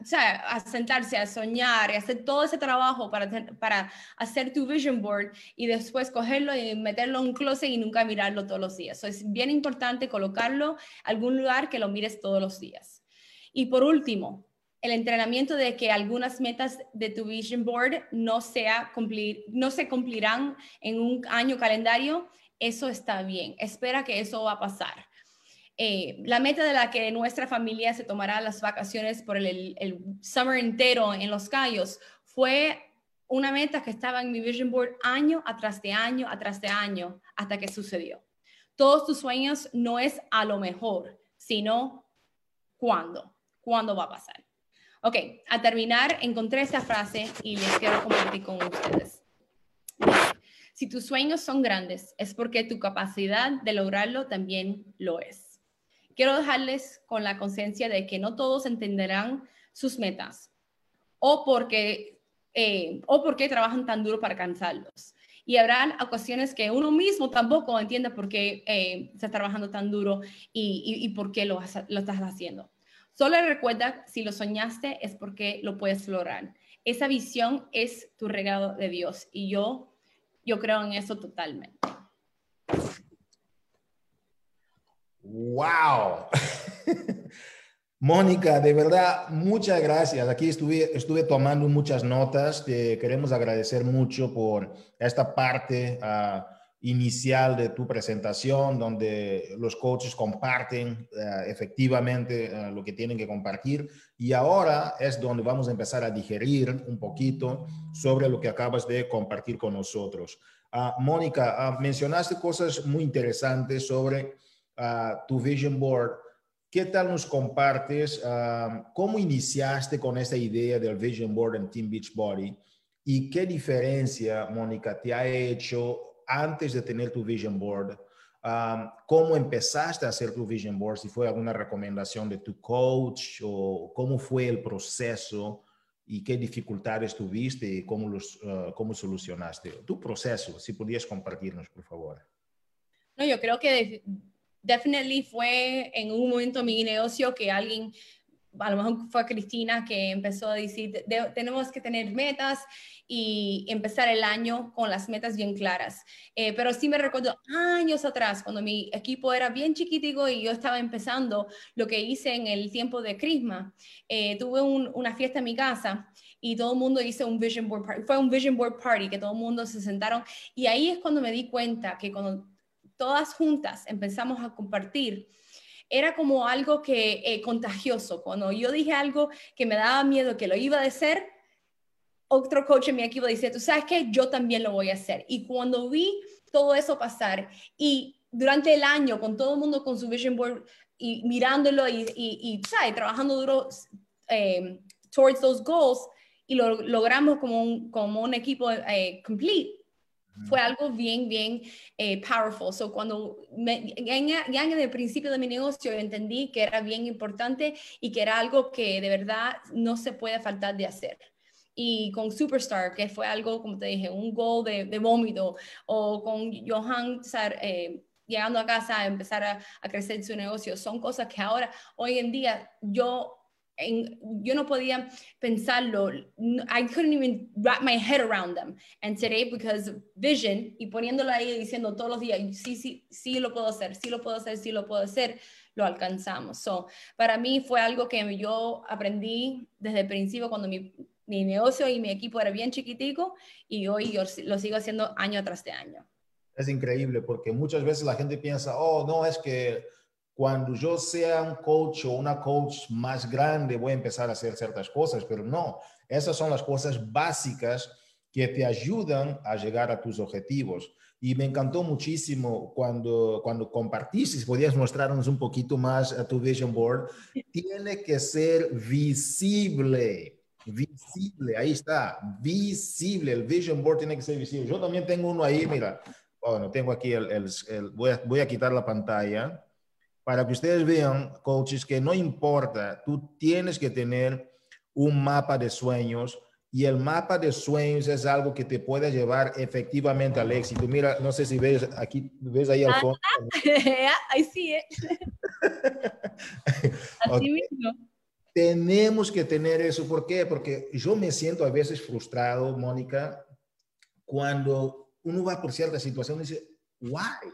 o sea, a sentarse, a soñar y hacer todo ese trabajo para, para hacer tu vision board y después cogerlo y meterlo en un closet y nunca mirarlo todos los días. So, es bien importante colocarlo en algún lugar que lo mires todos los días. Y por último, el entrenamiento de que algunas metas de tu vision board no, sea cumplir, no se cumplirán en un año calendario, eso está bien. Espera que eso va a pasar eh, la meta de la que nuestra familia se tomará las vacaciones por el, summer entero en Los Cayos fue una meta que estaba en mi vision board año atrás de año, atrás de año, hasta que sucedió. Todos tus sueños no es a lo mejor, sino cuándo, cuándo va a pasar. Ok, a terminar, encontré esta frase y les quiero compartir con ustedes. Si tus sueños son grandes, es porque tu capacidad de lograrlo también lo es. Quiero dejarles con la conciencia de que no todos entenderán sus metas o porque, eh, o porque trabajan tan duro para alcanzarlos. Y habrá ocasiones que uno mismo tampoco entiende por qué eh, está trabajando tan duro y, y, por qué lo, lo estás haciendo. Solo recuerda, si lo soñaste es porque lo puedes lograr. Esa visión es tu regalo de Dios y yo, yo creo en eso totalmente. ¡Wow! Mónica, de verdad, muchas gracias. Aquí estuve, estuve tomando muchas notas. Te queremos agradecer mucho por esta parte uh, inicial de tu presentación, donde los coaches comparten uh, efectivamente uh, lo que tienen que compartir. Y ahora es donde vamos a empezar a digerir un poquito sobre lo que acabas de compartir con nosotros. Mónica, mencionaste cosas muy interesantes sobre tu vision board. ¿Qué tal nos compartes cómo iniciaste con esta idea del vision board en Team Beachbody y qué diferencia, Mónica, te ha hecho antes de tener tu vision board? ¿Cómo empezaste a hacer tu vision board? Si fue alguna recomendación de tu coach o cómo fue el proceso y qué dificultades tuviste y cómo, los, uh, cómo solucionaste. Tu proceso, si pudieras compartirnos, por favor. No, yo creo que definitely fue en un momento mi negocio que alguien, a lo mejor fue Cristina, que empezó a decir, tenemos que tener metas y empezar el año con las metas bien claras. Eh, pero sí me recuerdo años atrás, cuando mi equipo era bien chiquitico y yo estaba empezando, lo que hice en el tiempo de Crisma, eh, tuve una fiesta en mi casa y todo el mundo hizo un vision board party. Fue un vision board party que todo el mundo se sentaron y ahí es cuando me di cuenta que cuando todas juntas empezamos a compartir, era como algo que eh, contagioso. Cuando yo dije algo que me daba miedo que lo iba a hacer, otro coach en mi equipo dice, tú sabes que yo también lo voy a hacer. Y cuando vi todo eso pasar y durante el año con todo el mundo con su vision board y mirándolo y, y, trabajando duro eh, towards those goals y lo logramos como un, como un equipo eh, complete, fue algo bien, bien eh, powerful. So, cuando me, ya, en el principio de mi negocio entendí que era bien importante y que era algo que de verdad no se puede faltar de hacer. Y con Superstar, que fue algo, como te dije, un goal de, de vómito, o con Johan eh, llegando a casa a empezar a, a crecer su negocio, son cosas que ahora, hoy en día, yo yo no podía pensarlo. I couldn't even wrap my head around them. And today, because vision y poniéndolo ahí diciendo todos los días, sí, sí, sí lo puedo hacer, sí lo puedo hacer, sí lo puedo hacer, lo alcanzamos. So, para mí fue algo que yo aprendí desde el principio cuando mi, mi negocio y mi equipo era bien chiquitico y hoy yo lo sigo haciendo año tras año. Es increíble porque muchas veces la gente piensa, oh, no, es que cuando yo sea un coach o una coach más grande, voy a empezar a hacer ciertas cosas, pero no, esas son las cosas básicas que te ayudan a llegar a tus objetivos. Y me encantó muchísimo cuando, cuando compartiste, si podías mostrarnos un poquito más a tu vision board, tiene que ser visible. Visible, ahí está, visible. El vision board tiene que ser visible. Yo también tengo uno ahí, mira. Bueno, tengo aquí el, el, voy, a, voy a quitar la pantalla para que ustedes vean, coaches, que no importa, tú tienes que tener un mapa de sueños y el mapa de sueños es algo que te puede llevar efectivamente al éxito. Mira, no sé si ves aquí, ves ahí al fondo. Ahí sí, ¿eh? Así mismo. Tenemos que tener eso. ¿Por qué? Porque yo me siento a veces frustrado, Mónica, cuando uno va por cierta situación y dice, why?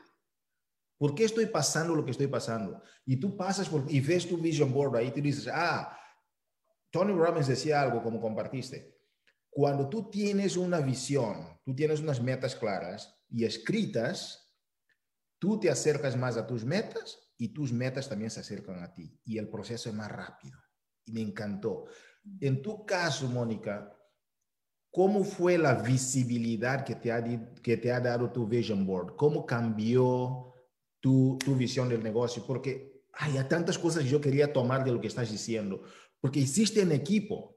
¿Por qué estoy pasando lo que estoy pasando? Y tú pasas y ves tu vision board ahí te dices, ah, Tony Robbins decía algo como compartiste. Cuando tú tienes una visión, tú tienes unas metas claras y escritas, tú te acercas más a tus metas y tus metas también se acercan a ti y el proceso es más rápido y me encantó. En tu caso, Mónica, ¿cómo fue la visibilidad que te ha, que te ha dado tu vision board? ¿Cómo cambió tu, tu visión del negocio? Porque hay tantas cosas que yo quería tomar de lo que estás diciendo, porque hiciste en equipo.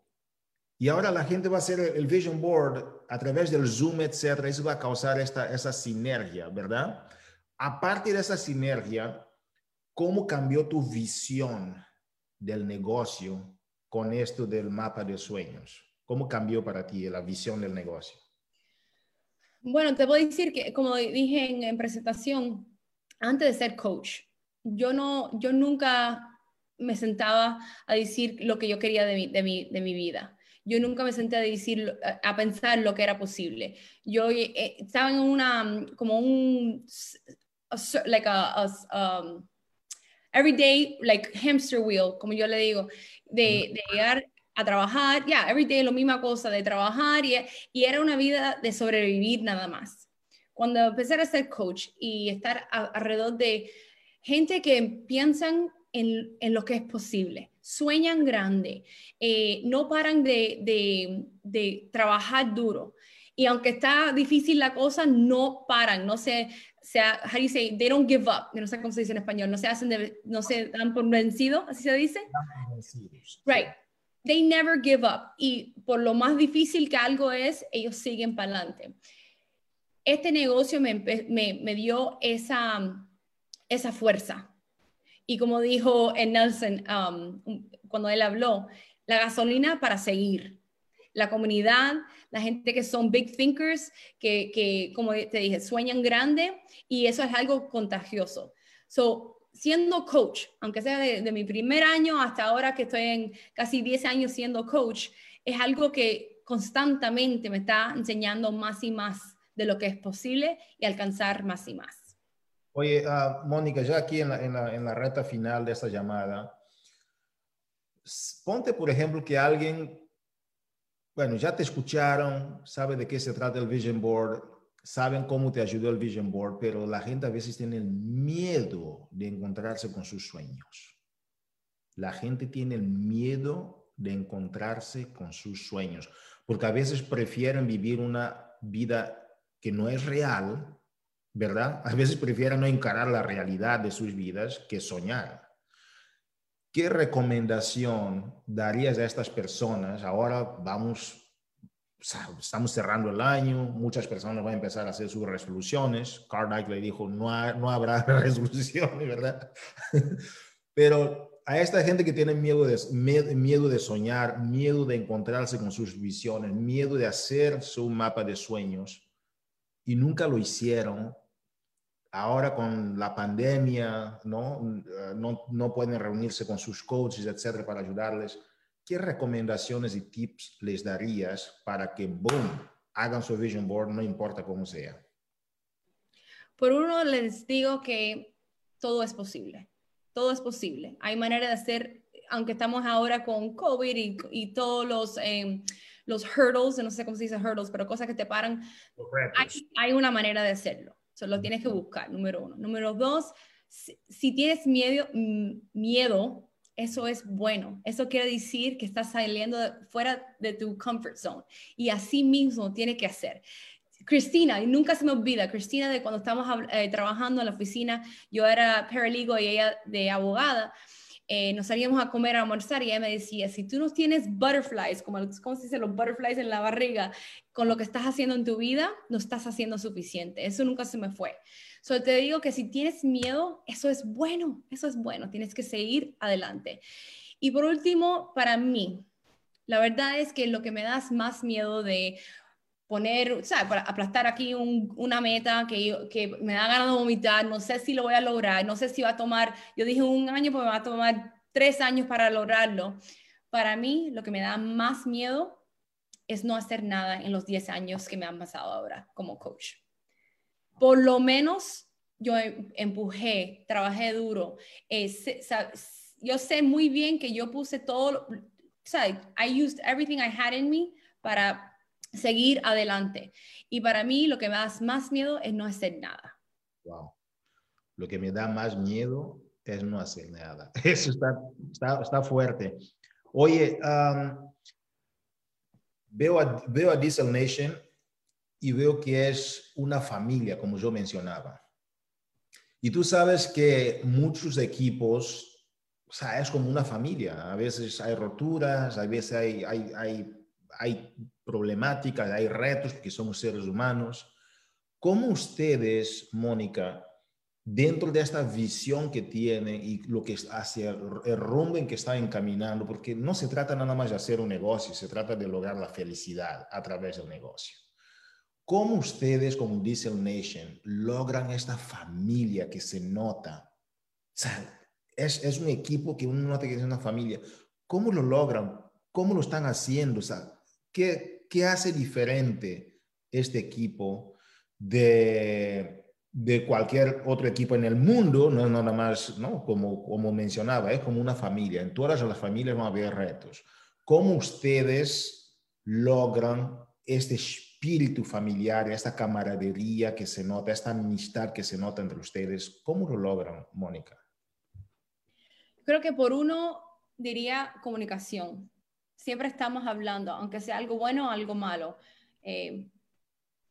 Y ahora la gente va a hacer el vision board a través del Zoom, etcétera. Eso va a causar esta, esa sinergia, ¿verdad? Aparte de esa sinergia, ¿cómo cambió tu visión del negocio con esto del mapa de sueños? ¿Cómo cambió para ti la visión del negocio? Bueno, te voy a decir que, como dije en, presentación, antes de ser coach, yo, no, yo nunca me sentaba a decir lo que yo quería de mi, de mi, de mi vida. Yo nunca me senté a decir, a pensar lo que era posible. Yo eh, estaba en una, como un, like a, um, everyday, like hamster wheel, como yo le digo, de, de llegar a trabajar, ya, yeah, every day lo misma cosa, de trabajar y, y, era una vida de sobrevivir nada más. Cuando empecé a ser coach y estar alrededor de gente que piensan en, en, lo que es posible, sueñan grande, eh, no paran de, de, de, trabajar duro. Y aunque está difícil la cosa, no paran, no se, sea, how do you say, they don't give up, no sé cómo se dice en español, no se hacen, de, no se dan por vencido, así se dice. Right. They never give up. Y por lo más difícil que algo es, ellos siguen para adelante. Este negocio me, me, me, dio esa, esa fuerza. Y como dijo Nelson um, cuando él habló, la gasolina para seguir la comunidad, la gente que son big thinkers, que, que, como te dije, sueñan grande y eso es algo contagioso. So, siendo coach, aunque sea de, mi primer año hasta ahora que estoy en casi 10 años siendo coach, es algo que constantemente me está enseñando más y más de lo que es posible y alcanzar más y más. Oye, uh, Mónica, ya aquí en la, en, la, en la reta final de esta llamada, ponte por ejemplo que alguien bueno, ya te escucharon, saben de qué se trata el Vision Board, saben cómo te ayudó el Vision Board, pero la gente a veces tiene miedo de encontrarse con sus sueños. La gente tiene el miedo de encontrarse con sus sueños, porque a veces prefieren vivir una vida que no es real, ¿verdad? A veces prefieren no encarar la realidad de sus vidas que soñar. ¿Qué recomendación darías a estas personas? Ahora vamos, estamos cerrando el año, muchas personas van a empezar a hacer sus resoluciones. Carl le dijo, no, no habrá resoluciones, ¿verdad? Pero a esta gente que tiene miedo de, miedo de soñar, miedo de encontrarse con sus visiones, miedo de hacer su mapa de sueños y nunca lo hicieron, ahora con la pandemia, ¿no? ¿no? No pueden reunirse con sus coaches, etcétera, para ayudarles. ¿Qué recomendaciones y tips les darías para que, boom, hagan su vision board, no importa cómo sea? Por uno, les digo que todo es posible. Todo es posible. Hay manera de hacer, aunque estamos ahora con COVID y, todos los, eh, los hurdles, no sé cómo se dice hurdles, pero cosas que te paran, hay, hay una manera de hacerlo lo tienes que buscar, número uno. Número dos, si, tienes miedo, mm, miedo, eso es bueno. Eso quiere decir que estás saliendo fuera de tu comfort zone. Y así mismo tiene que hacer. Cristina, y nunca se me olvida, Cristina, de cuando estábamos eh, trabajando en la oficina, yo era paralegal y ella de abogada. Eh, nos salíamos a comer, a almorzar y ella me decía, si tú no tienes butterflies, como, ¿cómo se dice? Los butterflies en la barriga, con lo que estás haciendo en tu vida, no estás haciendo suficiente. Eso nunca se me fue. Solo te digo que si tienes miedo, eso es bueno, eso es bueno, tienes que seguir adelante. Y por último, para mí, la verdad es que lo que me da más miedo de poner, ¿sabes? Para aplastar aquí una meta que, que me da ganas de vomitar, no sé si lo voy a lograr, no sé si va a tomar, yo dije un año, pues me va a tomar tres años para lograrlo. Para mí, lo que me da más miedo es no hacer nada en los 10 años que me han pasado ahora como coach. Por lo menos yo em, empujé, trabajé duro. Eh, yo sé muy bien que yo puse todo, ¿sabes? I used everything I had in me para seguir adelante. Y para mí lo que me da más miedo es no hacer nada. Wow. Lo que me da más miedo es no hacer nada. Eso está, está, está fuerte. Oye, veo, a, veo a Diesel Nation y veo que es una familia, como yo mencionaba. Y tú sabes que muchos equipos, o sea, es como una familia. A veces hay roturas, a veces hay, hay, hay, hay problemáticas, hay retos, porque somos seres humanos. ¿Cómo ustedes, Mónica, dentro de esta visión que tiene y lo que hacia el rumbo en que está encaminando, porque no se trata nada más de hacer un negocio, se trata de lograr la felicidad a través del negocio. ¿Cómo ustedes, como Diesel Nation, logran esta familia que se nota? O sea, es, es un equipo que uno nota que es una familia. ¿Cómo lo logran? ¿Cómo lo están haciendo? O sea, ¿qué, ¿qué hace diferente este equipo de, de cualquier otro equipo en el mundo? No nada más, ¿no? Como, como mencionaba, es como una familia. En todas las familias van a haber retos. ¿Cómo ustedes logran este espíritu familiar, esta camaradería que se nota, esta amistad que se nota entre ustedes? ¿Cómo lo logran, Mónica? Creo que por uno diría comunicación siempre estamos hablando, aunque sea algo bueno o algo malo. Eh,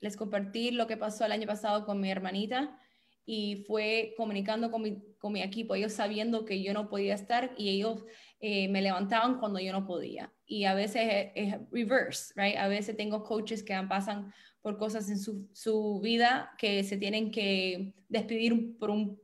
les compartí lo que pasó el año pasado con mi hermanita y fue comunicando con mi, equipo, ellos sabiendo que yo no podía estar y ellos eh, me levantaban cuando yo no podía. Y a veces es, reverse, right? A veces tengo coaches que pasan por cosas en su vida que se tienen que despedir por un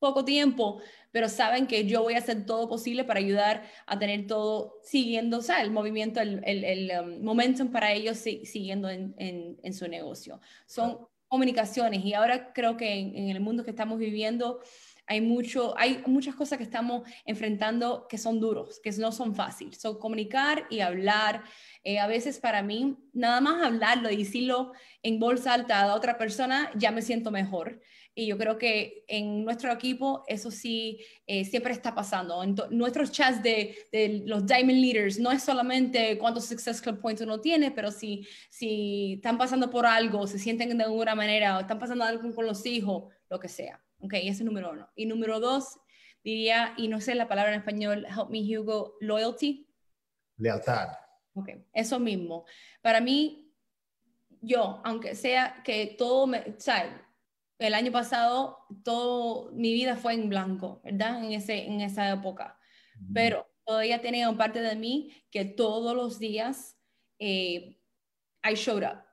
poco tiempo, pero saben que yo voy a hacer todo posible para ayudar a tener todo siguiendo, o sea, el movimiento, el, el, el um, momentum para ellos siguiendo en, en, su negocio. Son comunicaciones y ahora creo que en, el mundo que estamos viviendo hay, mucho, hay muchas cosas que estamos enfrentando que son duros, que no son fáciles. Son comunicar y hablar. Eh, a veces para mí, nada más hablarlo y decirlo en voz alta a otra persona, ya me siento mejor. Y yo creo que en nuestro equipo eso sí eh, siempre está pasando. En nuestros chats de, de, los Diamond Leaders no es solamente cuántos Success Club Points uno tiene, pero si, si están pasando por algo, se sienten de alguna manera, o están pasando algo con los hijos, lo que sea. Ok, ese es número uno. Y número dos, diría, y no sé la palabra en español, help me Hugo, loyalty. Lealtad. Ok, eso mismo. Para mí, yo, aunque sea que todo me, ¿sabes? El año pasado todo mi vida fue en blanco, ¿verdad? En, ese, en esa época. Pero todavía tenía parte de mí que todos los días eh, I showed up.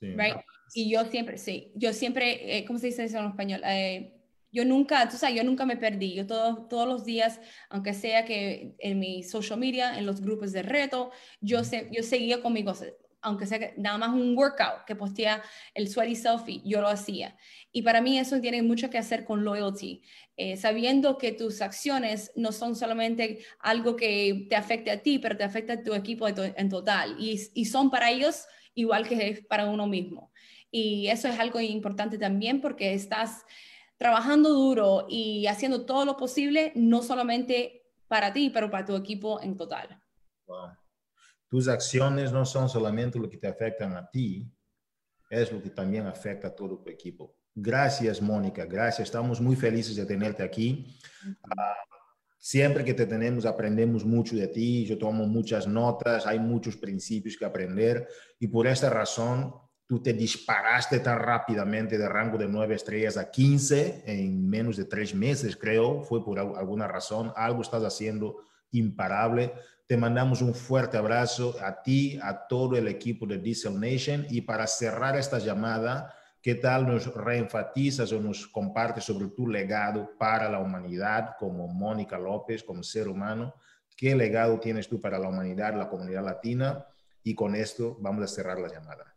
Right? Y yo siempre, sí, yo siempre, eh, ¿cómo se dice eso en español? Eh, yo nunca, tú sabes, yo nunca me perdí. Yo todos todos los días, aunque sea que en mi social media, en los grupos de reto, yo, se, yo seguía con mi cosa aunque sea nada más un workout que postea el sweaty selfie, yo lo hacía. Y para mí eso tiene mucho que hacer con loyalty, eh, sabiendo que tus acciones no son solamente algo que te afecte a ti, pero te afecta a tu equipo en total. Y, y son para ellos igual que para uno mismo. Y eso es algo importante también porque estás trabajando duro y haciendo todo lo posible, no solamente para ti, pero para tu equipo en total. Wow tus acciones no son solamente lo que te afectan a ti, es lo que también afecta a todo tu equipo. Gracias, Mónica, gracias. Estamos muy felices de tenerte aquí. Ah, siempre que te tenemos aprendemos mucho de ti, yo tomo muchas notas, hay muchos principios que aprender y por esta razón tú te disparaste tan rápidamente de rango de 9 estrellas a 15 en menos de tres meses, creo, fue por alguna razón, algo estás haciendo imparable. Te mandamos un fuerte abrazo a ti, a todo el equipo de Diesel Nation y para cerrar esta llamada, ¿qué tal nos reenfatizas o nos compartes sobre tu legado para la humanidad como Mónica López, como ser humano? ¿Qué legado tienes tú para la humanidad, la comunidad latina? Y con esto vamos a cerrar la llamada.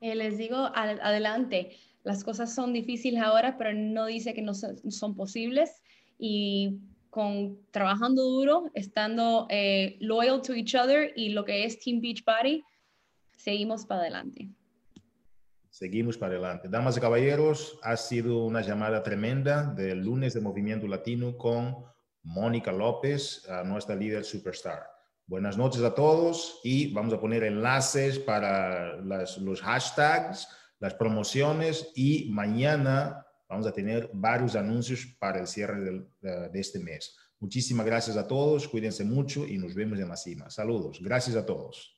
Eh, les digo, adelante, las cosas son difíciles ahora, pero no dice que no son, posibles y con trabajando duro, estando eh, loyal to each other y lo que es Team Beachbody, seguimos para adelante. Seguimos para adelante. Damas y caballeros, ha sido una llamada tremenda del lunes de Movimiento Latino con Mónica López, nuestra líder superstar. Buenas noches a todos y vamos a poner enlaces para los hashtags, las promociones y mañana vamos a tener varios anuncios para el cierre de, este mes. Muchísimas gracias a todos, cuídense mucho y nos vemos en la cima. Saludos, gracias a todos.